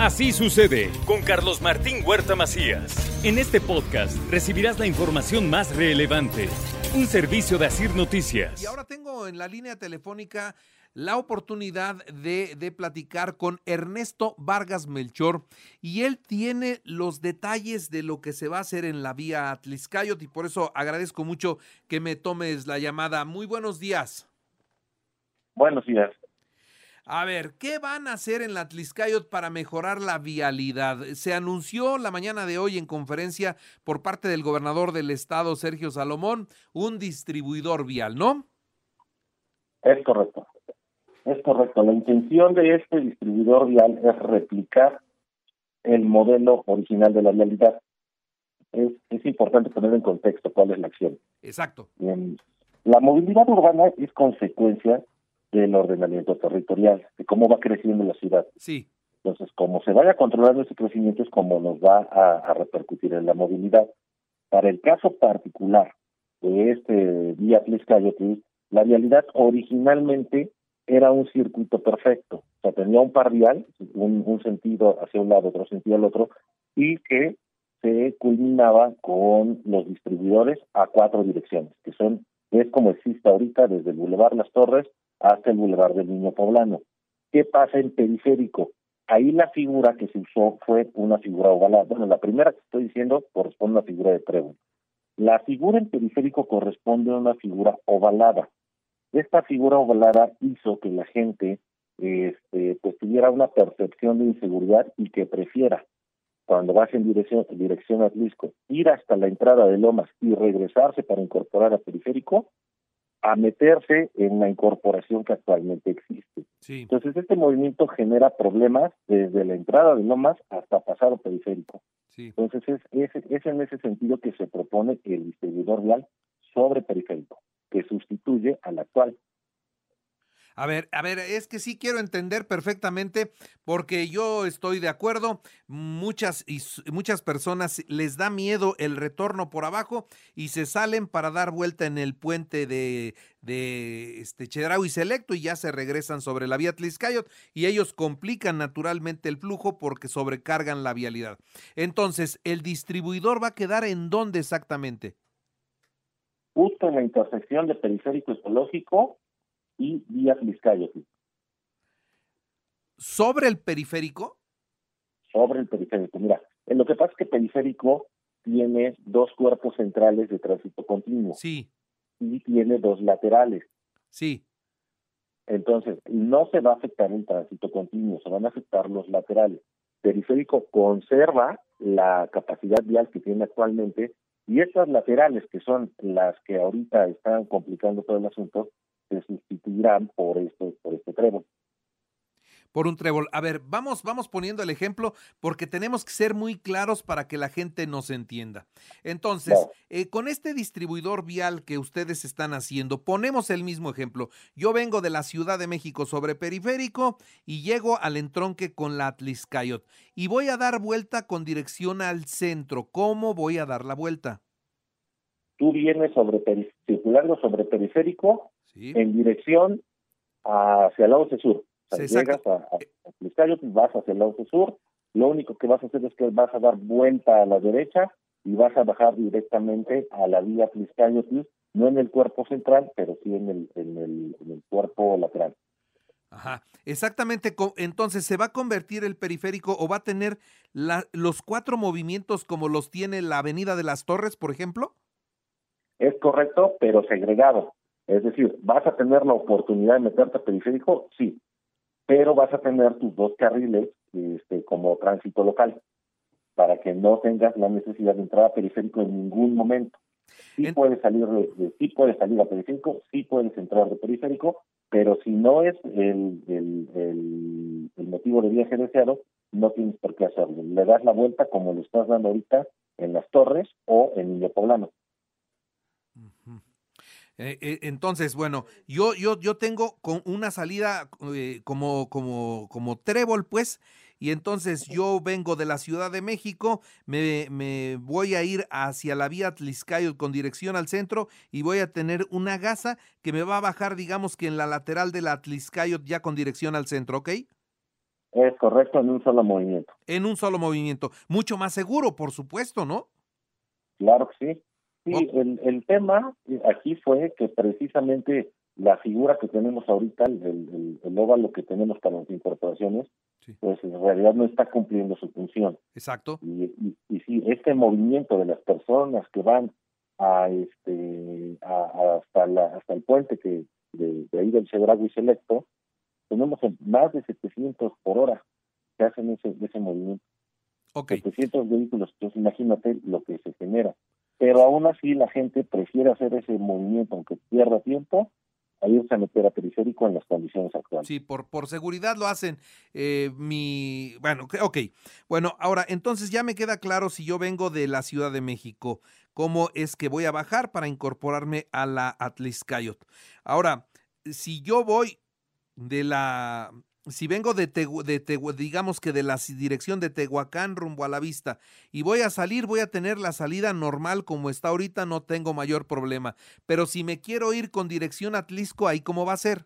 Así sucede con Carlos Martín Huerta Macías. En este podcast recibirás la información más relevante. Un servicio de Asir Noticias. Y ahora tengo en la línea telefónica la oportunidad de, de, platicar con Ernesto Vargas Melchor y él tiene los detalles de lo que se va a hacer en la vía Atliscayot y por eso agradezco mucho que me tomes la llamada. Muy buenos días. Buenos días. A ver, ¿qué van a hacer en la Atliscayot para mejorar la vialidad? Se anunció la mañana de hoy en conferencia por parte del gobernador del estado, Sergio Salomón, un distribuidor vial, ¿no? Es correcto. Es correcto. La intención de este distribuidor vial es replicar el modelo original de la vialidad. Es, es importante poner en contexto cuál es la acción. Exacto. Bien. La movilidad urbana es consecuencia del ordenamiento territorial, de cómo va creciendo la ciudad. Sí. Entonces, como se vaya controlando ese crecimiento es como nos va a, a repercutir en la movilidad. Para el caso particular de este vía Tliscayotl, la vialidad originalmente era un circuito perfecto. O sea, tenía un par vial, un, un sentido hacia un lado, otro sentido al otro, y que se culminaba con los distribuidores a cuatro direcciones, que son, es como existe ahorita desde el Boulevard Las Torres hasta el Boulevard del Niño Poblano. ¿Qué pasa en periférico? Ahí la figura que se usó fue una figura ovalada. Bueno, la primera que estoy diciendo corresponde a una figura de trébol. La figura en periférico corresponde a una figura ovalada. Esta figura ovalada hizo que la gente este, pues tuviera una percepción de inseguridad y que prefiera, cuando vas en dirección, a Atlisco, ir hasta la entrada de Lomas y regresarse para incorporar a periférico, a meterse en la incorporación que actualmente existe. Sí. Entonces, este movimiento genera problemas desde la entrada de Lomas hasta pasar a periférico. Sí. Entonces, es, es, es en ese sentido que se propone el distribuidor vial sobre periférico, que sustituye al actual. A ver, a ver, es que sí quiero entender perfectamente porque yo estoy de acuerdo, muchas y muchas personas les da miedo el retorno por abajo y se salen para dar vuelta en el puente de de este Chedraui Selecto y ya se regresan sobre la vía Tliscayot y ellos complican naturalmente el flujo porque sobrecargan la vialidad. Entonces, ¿el distribuidor va a quedar en dónde exactamente? Justo en la intersección de periférico ecológico y vía Tliscayotl. ¿Sobre el periférico? Sobre el periférico. Mira, en lo que pasa es que periférico tiene dos cuerpos centrales de tránsito continuo. Sí. Y tiene dos laterales. Sí. Entonces, no se va a afectar el tránsito continuo, se van a afectar los laterales. Periférico conserva la capacidad vial que tiene actualmente y estas laterales, que son las que ahorita están complicando todo el asunto, se sustituirán por este, por este trébol. Por un trébol. A ver, vamos, vamos poniendo el ejemplo porque tenemos que ser muy claros para que la gente nos entienda. Entonces, eh, con este distribuidor vial que ustedes están haciendo, ponemos el mismo ejemplo. Yo vengo de la Ciudad de México sobre periférico y llego al entronque con la Atliscayot y voy a dar vuelta con dirección al centro. ¿Cómo voy a dar la vuelta? Tú vienes sobre circulando sobre periférico Sí. en dirección hacia el lado sur. O sea, exacto. llegas a, a, a Tliscayotl, vas hacia el lado sur, lo único que vas a hacer es que vas a dar vuelta a la derecha y vas a bajar directamente a la vía Tliscayotl, no en el cuerpo central, pero sí en el, en el, en el cuerpo lateral. Ajá, exactamente. Entonces, ¿se va a convertir el periférico o va a tener la- los cuatro movimientos como los tiene la Avenida de las Torres, por ejemplo? Es correcto, pero segregado. Es decir, ¿vas a tener la oportunidad de meterte a periférico? Sí, pero vas a tener tus dos carriles este, como tránsito local para que no tengas la necesidad de entrar a periférico en ningún momento. Sí En- puedes salir de, de- sí puedes salir a periférico, sí puedes entrar de periférico, pero si no es el, el, el, motivo de viaje deseado, no tienes por qué hacerlo. Le das la vuelta como lo estás dando ahorita en las torres o en Niño Poblano. Eh, eh, entonces, bueno, yo, yo, yo tengo con una salida eh, como, como, como trébol, pues, y entonces yo vengo de la Ciudad de México, me, me voy a ir hacia la vía Tliscayot con dirección al centro y voy a tener una gasa que me va a bajar, digamos que en la lateral de la Tliscayot ya con dirección al centro, ¿ok? Es correcto, en un solo movimiento. En un solo movimiento. Mucho más seguro, por supuesto, ¿no? Claro que sí. Sí, el, el tema aquí fue que precisamente la figura que tenemos ahorita, el, el, óvalo que tenemos para las incorporaciones, pues en realidad no está cumpliendo su función. Exacto. Y, y, y sí, este movimiento de las personas que van a este hasta la hasta el puente que de, ahí del Chedragui Selecto, tenemos más de 700 por hora que hacen ese, ese movimiento. Okay. 700 vehículos, entonces imagínate lo que se genera pero aún así la gente prefiere hacer ese movimiento, aunque pierda tiempo, a irse a meter a periférico en las condiciones actuales. Sí, por, por seguridad lo hacen. Eh, mi, bueno, ok. Bueno, ahora, entonces ya me queda claro si yo vengo de la Ciudad de México, cómo es que voy a bajar para incorporarme a la Atliscayot. Ahora, si yo voy de la si vengo de, de digamos que de la dirección de Tehuacán rumbo a la vista y voy a salir, voy a tener la salida normal como está ahorita, no tengo mayor problema. Pero si me quiero ir con dirección a Tlisco, ¿ahí cómo va a ser?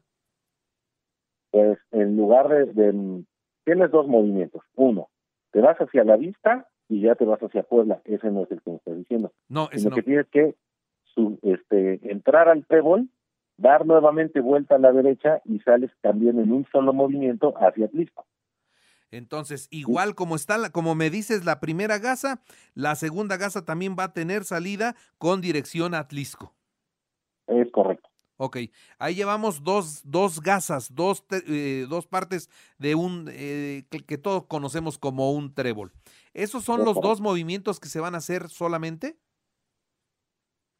Pues en lugar de, tienes dos movimientos. Uno, te vas hacia la vista y ya te vas hacia Puebla. Ese no es el que me estás diciendo. No, ese no. que tienes que su, este, entrar al trébol dar nuevamente vuelta a la derecha y sales también en un solo movimiento hacia Atlisco. Entonces, igual como está, como me dices, la primera gasa, la segunda gasa también va a tener salida con dirección a Atlisco. Es correcto. Ok, ahí llevamos dos, dos gasas, dos, eh, dos partes de un eh, que, que, todos conocemos como un trébol. ¿Esos son los dos movimientos que se van a hacer solamente?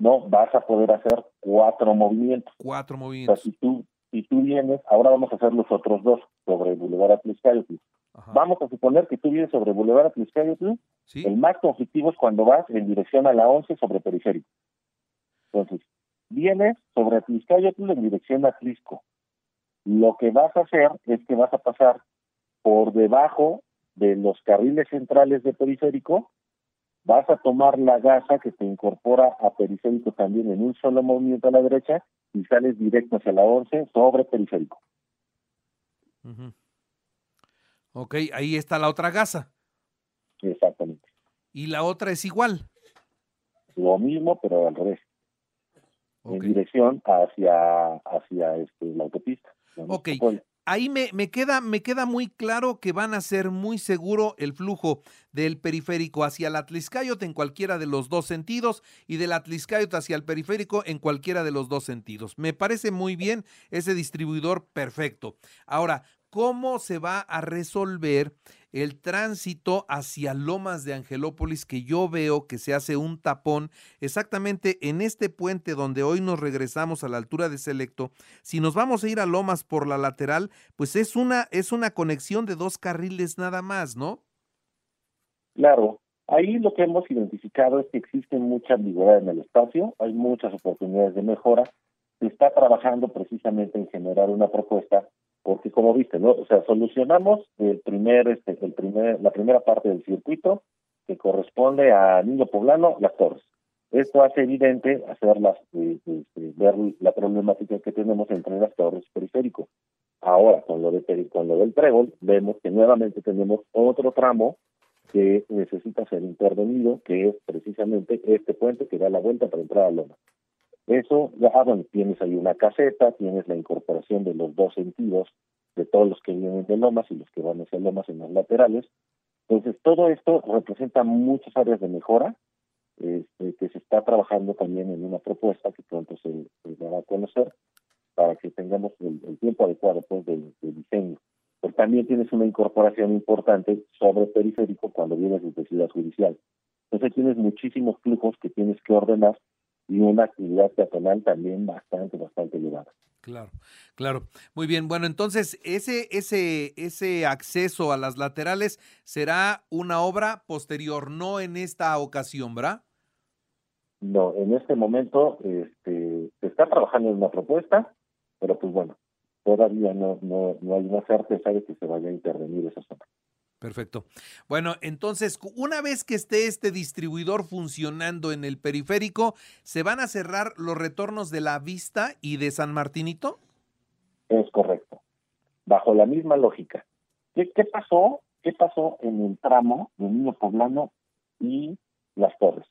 No vas a poder hacer cuatro movimientos. Cuatro movimientos. O sea, si tú, si tú vienes, ahora vamos a hacer los otros dos sobre Boulevard Atliscayotl. Vamos a suponer que tú vienes sobre Boulevard Atliscayotl. ¿Sí? El más conflictivo es cuando vas en dirección a la 11 sobre periférico. Entonces, vienes sobre Atliscayotl en dirección a Atlisco. Lo que vas a hacer es que vas a pasar por debajo de los carriles centrales de periférico vas a tomar la gasa que te incorpora a periférico también en un solo movimiento a la derecha y sales directo hacia la 11 sobre periférico. Uh Ok, ahí está la otra gasa. Exactamente. ¿Y la otra es igual? Lo mismo, pero al revés. Okay. En dirección hacia, hacia este, la autopista. Ok, ahí me, me, queda, me queda muy claro que van a ser muy seguro el flujo del periférico hacia el Atliscayot en cualquiera de los dos sentidos y del Atliscayot hacia el periférico en cualquiera de los dos sentidos. Me parece muy bien ese distribuidor perfecto. Ahora, ¿cómo se va a resolver el tránsito hacia Lomas de Angelópolis, que yo veo que se hace un tapón exactamente en este puente donde hoy nos regresamos a la altura de Selecto. Si nos vamos a ir a Lomas por la lateral, pues es una, es una conexión de dos carriles nada más, ¿no? Claro, ahí lo que hemos identificado es que existe mucha ambigüedad en el espacio, hay muchas oportunidades de mejora, se está trabajando precisamente en generar una propuesta porque como viste, ¿no? O sea, solucionamos el primer, este, el primer, la primera parte del circuito que corresponde a Niño Poblano, las torres. Esto hace evidente hacer las, eh, este, ver la problemática que tenemos entre las torres y periférico. Ahora, con lo, de, con lo del trébol, vemos que nuevamente tenemos otro tramo que necesita ser intervenido, que es precisamente este puente que da la vuelta para entrar a Loma. Eso, ah, bueno, tienes ahí una caseta, tienes la incorporación de los dos sentidos de todos los que vienen de Lomas y los que van hacia Lomas en las laterales. Entonces, todo esto representa muchas áreas de mejora este, que se está trabajando también en una propuesta que pronto se, se va a conocer para que tengamos el, el tiempo adecuado pues, del diseño. Pero también tienes una incorporación importante sobre periférico cuando vienes desde Ciudad Judicial. Entonces tienes muchísimos flujos que tienes que ordenar y una actividad peatonal también bastante, bastante elevada. Claro, claro. Muy bien. Bueno, entonces ese, ese, ese acceso a las laterales será una obra posterior, no en esta ocasión, ¿verdad? No, en este momento este, se está trabajando en una propuesta, pero pues bueno, todavía no, no, no hay una certeza de que se vaya a intervenir esa zona. Perfecto. Bueno, entonces, una vez que esté este distribuidor funcionando en el periférico, ¿se van a cerrar los retornos de la Vista y de San Martinito? Es correcto. Bajo la misma lógica. ¿Qué, pasó? ¿Qué pasó en el tramo de Niño Poblano y Las Torres?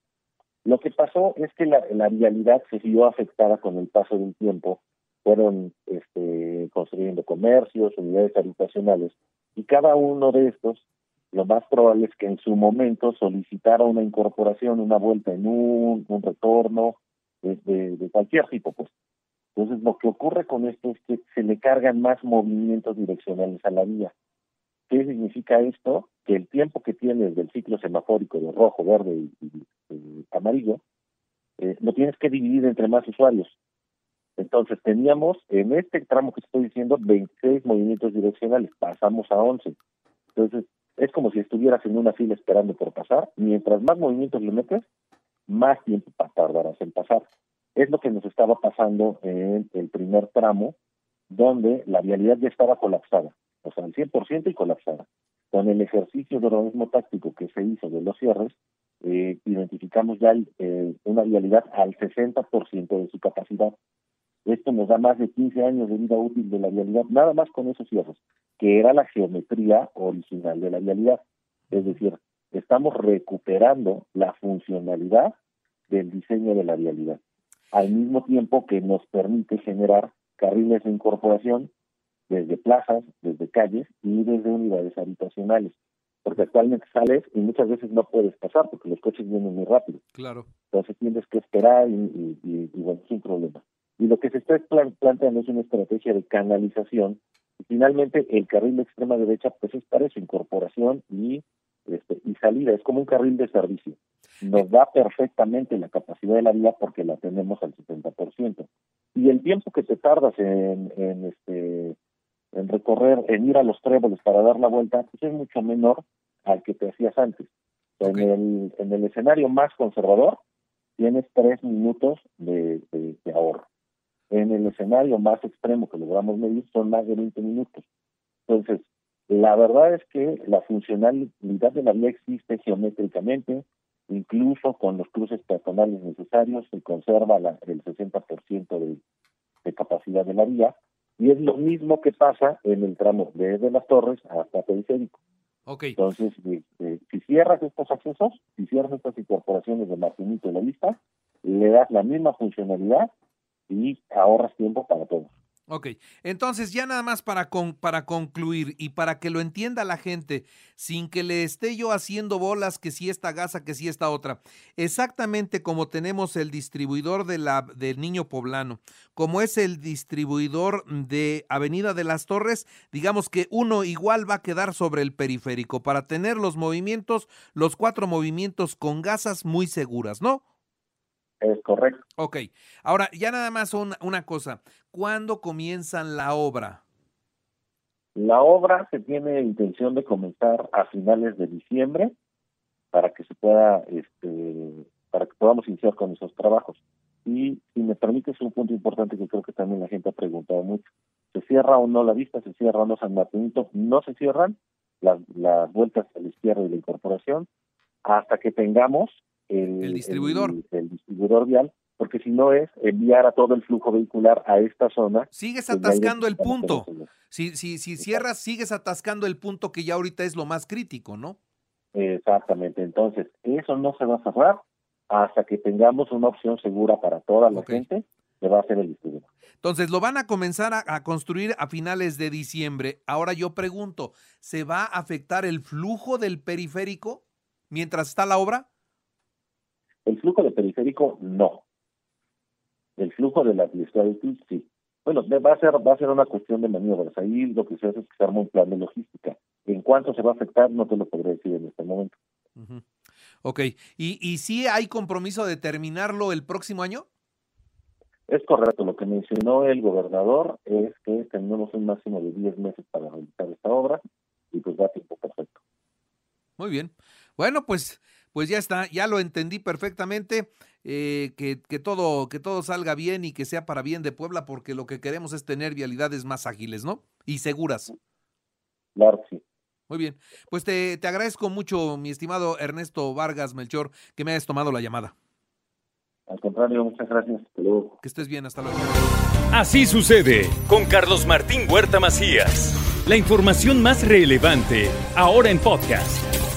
Lo que pasó es que la, la vialidad se vio afectada con el paso del tiempo. Fueron este, construyendo comercios, unidades habitacionales, y cada uno de estos, lo más probable es que en su momento solicitara una incorporación, una vuelta en un, un retorno, de, de, cualquier tipo, pues. Entonces, lo que ocurre con esto es que se le cargan más movimientos direccionales a la vía. ¿Qué significa esto? Que el tiempo que tiene del ciclo semafórico de rojo, verde y, y, y amarillo, eh, lo tienes que dividir entre más usuarios. Entonces teníamos en este tramo que estoy diciendo 26 movimientos direccionales, pasamos a 11. Entonces es como si estuvieras en una fila esperando por pasar. Mientras más movimientos le metes, más tiempo tardarás en pasar. Es lo que nos estaba pasando en el primer tramo, donde la vialidad ya estaba colapsada, o sea, al 100% y colapsada. Con el ejercicio de organismo táctico que se hizo de los cierres, eh, identificamos ya eh, una vialidad al 60% de su capacidad. Esto nos da más de 15 años de vida útil de la vialidad, nada más con esos cierres, que era la geometría original de la vialidad. Es decir, estamos recuperando la funcionalidad del diseño de la vialidad, al mismo tiempo que nos permite generar carriles de incorporación desde plazas, desde calles y desde unidades habitacionales. Porque actualmente sales y muchas veces no puedes pasar porque los coches vienen muy rápido. Claro. Entonces tienes que esperar y, y, y, y bueno, es un problema. Y lo que se está planteando es una estrategia de canalización. Y finalmente, el carril de extrema derecha, pues es para eso, incorporación y, este, y salida. Es como un carril de servicio. Nos da perfectamente la capacidad de la vía porque la tenemos al 70%. Y el tiempo que te tardas en, en este en recorrer, en ir a los tréboles para dar la vuelta, pues es mucho menor al que te hacías antes. Okay. En, el, en el escenario más conservador, tienes tres minutos de, de, de ahorro en el escenario más extremo que logramos medir son más de 20 minutos. Entonces, la verdad es que la funcionalidad de la vía existe geométricamente, incluso con los cruces peatonales necesarios se conserva la, el 60% de, de capacidad de la vía, y es lo mismo que pasa en el tramo desde las torres hasta periférico. Okay. Entonces, eh, eh, si cierras estos accesos, si cierras estas incorporaciones de Martinito y la vista, le das la misma funcionalidad y ahorras tiempo para todos. Ok, entonces ya nada más para, con, para concluir y para que lo entienda la gente, sin que le esté yo haciendo bolas que si esta gasa, que si esta otra, exactamente como tenemos el distribuidor de la, del Niño Poblano, como es el distribuidor de Avenida de las Torres, digamos que uno igual va a quedar sobre el periférico para tener los movimientos, los cuatro movimientos con gasas muy seguras, ¿no? Es correcto. Ok. Ahora, ya nada más una, una cosa. ¿Cuándo comienzan la obra? La obra se tiene intención de comenzar a finales de diciembre para que se pueda, este, para que podamos iniciar con esos trabajos. Y si me permites un punto importante que creo que también la gente ha preguntado mucho. ¿Se cierra o no la vista? ¿Se cierra o no San Martinito? No se cierran las, las vueltas a la izquierda y la incorporación hasta que tengamos el, el distribuidor. El, el, distribuidor vial, porque si no es enviar a todo el flujo vehicular a esta zona. Sigues atascando el punto. Si, si, si cierras, sigues atascando el punto que ya ahorita es lo más crítico, ¿no? Exactamente. Entonces, eso no se va a cerrar hasta que tengamos una opción segura para toda la okay. gente que va a ser el distribuidor. Entonces, lo van a comenzar a, a, construir a finales de diciembre. Ahora yo pregunto, ¿se va a afectar el flujo del periférico mientras está la obra? El flujo de periférico, no. El flujo de la de sí. Bueno, va a ser va a ser una cuestión de maniobras. Ahí lo que se hace es que se arma un plan de logística. En cuánto se va a afectar, no te lo podré decir en este momento. Uh -huh. Ok. ¿Y, ¿Y sí hay compromiso de terminarlo el próximo año? Es correcto, lo que mencionó el gobernador es que tenemos un máximo de 10 meses para realizar esta obra y pues da tiempo perfecto. Muy bien. Bueno, pues, pues ya está, ya lo entendí perfectamente. Eh, que, que, todo, que todo salga bien y que sea para bien de Puebla, porque lo que queremos es tener vialidades más ágiles, ¿no? Y seguras. Claro, sí. Muy bien. Pues te, te agradezco mucho, mi estimado Ernesto Vargas Melchor, que me hayas tomado la llamada. Al contrario, muchas gracias. Hasta luego. Que estés bien, hasta luego. Así sucede con Carlos Martín Huerta Macías. La información más relevante, ahora en podcast.